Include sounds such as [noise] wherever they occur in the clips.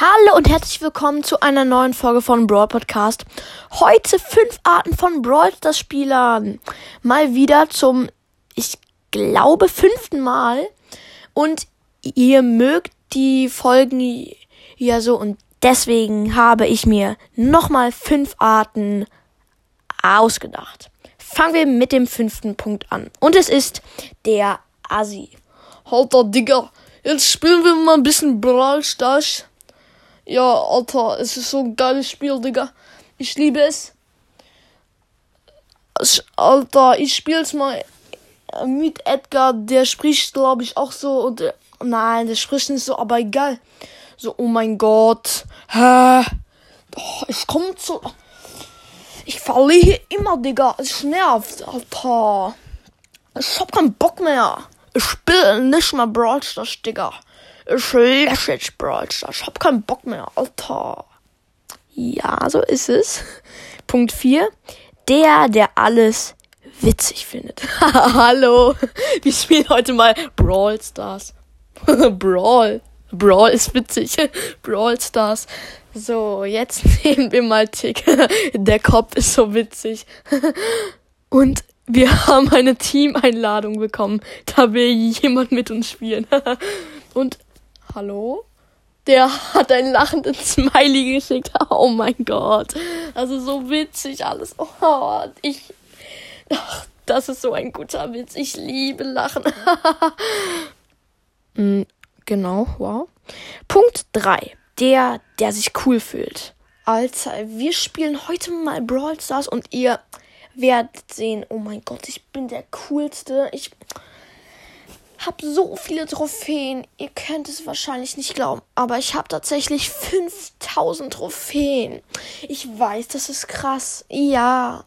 Hallo und herzlich willkommen zu einer neuen Folge von Brawl Podcast. Heute fünf Arten von Brawl Stars Spielern. Mal wieder zum, ich glaube, fünften Mal. Und ihr mögt die Folgen ja so und deswegen habe ich mir nochmal fünf Arten ausgedacht. Fangen wir mit dem fünften Punkt an. Und es ist der Assi. Halter Digga, jetzt spielen wir mal ein bisschen Brawl Stars. Ja, Alter, es ist so ein geiles Spiel, Digga. Ich liebe es. Alter, ich spiel's mal mit Edgar, der spricht, glaube ich, auch so. Und, äh, nein, der spricht nicht so, aber egal. So, oh mein Gott. Hä? Oh, ich komme zu. Ich verliere immer, Digga. Es nervt, Alter. Ich hab keinen Bock mehr. Ich spiele nicht mehr Brawl Stars, Digga. Ich lösche jetzt Brawl Stars. Ich hab keinen Bock mehr, Alter. Ja, so ist es. Punkt 4. Der, der alles witzig findet. [laughs] Hallo. Wir spielen heute mal Brawl Stars. [laughs] Brawl. Brawl ist witzig. [laughs] Brawl Stars. So, jetzt nehmen wir mal Tick. Der Kopf ist so witzig. Und wir haben eine Teameinladung bekommen. Da will jemand mit uns spielen. Und hallo? Der hat ein lachendes Smiley geschickt. [laughs] Oh mein Gott. Also so witzig alles. Oh, ich. Ach, das ist so ein guter Witz. Ich liebe Lachen. [laughs] mm, genau, wow. Punkt 3. Der, der sich cool fühlt. Alter, wir spielen heute mal Brawl Stars und ihr werdet sehen, oh mein Gott, ich bin der coolste. Ich habe so viele Trophäen. Ihr könnt es wahrscheinlich nicht glauben, aber ich habe tatsächlich 5000 Trophäen. Ich weiß, das ist krass. Ja.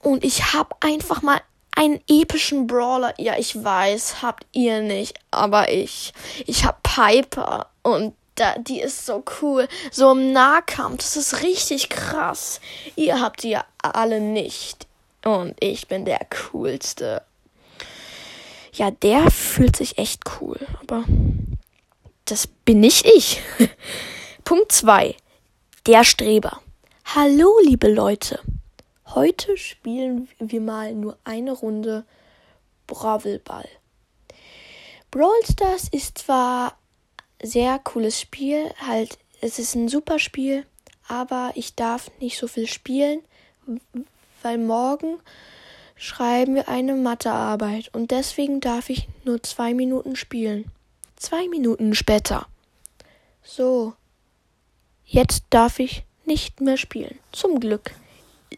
Und ich habe einfach mal einen epischen Brawler. Ja, ich weiß, habt ihr nicht, aber ich. Ich habe Piper und da, die ist so cool. So im Nahkampf, das ist richtig krass. Ihr habt die ja alle nicht. Und ich bin der coolste ja, der fühlt sich echt cool. Aber das bin nicht ich. [laughs] Punkt 2. Der Streber. Hallo, liebe Leute. Heute spielen wir mal nur eine Runde Bravelball. Brawl Stars ist zwar sehr cooles Spiel, halt, es ist ein super Spiel, aber ich darf nicht so viel spielen, weil morgen schreiben wir eine Mathearbeit und deswegen darf ich nur zwei Minuten spielen. Zwei Minuten später. So. Jetzt darf ich nicht mehr spielen. Zum Glück.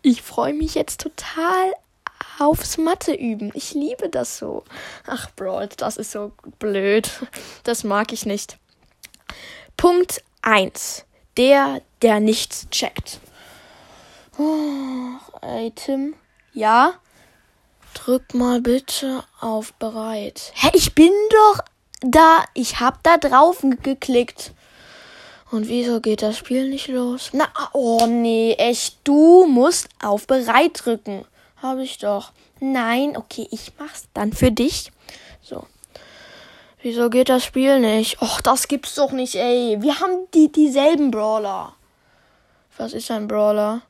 Ich freue mich jetzt total aufs Mathe üben. Ich liebe das so. Ach, Brawl, das ist so blöd. Das mag ich nicht. Punkt 1. Der, der nichts checkt. Oh, ey, Tim. Ja? Drück mal bitte auf bereit. Hä, ich bin doch da. Ich hab da drauf geklickt. Und wieso geht das Spiel nicht los? Na, oh nee, echt. Du musst auf bereit drücken. Hab ich doch. Nein, okay, ich mach's dann für dich. So. Wieso geht das Spiel nicht? Och, das gibt's doch nicht, ey. Wir haben die dieselben Brawler. Was ist ein Brawler?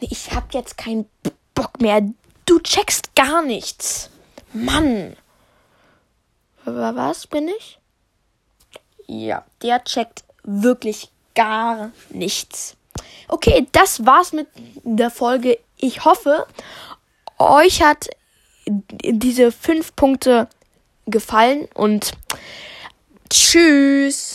Nee, ich hab jetzt keinen Bock mehr. Du checkst gar nichts. Mann. Was bin ich? Ja, der checkt wirklich gar nichts. Okay, das war's mit der Folge. Ich hoffe, euch hat diese fünf Punkte gefallen und tschüss.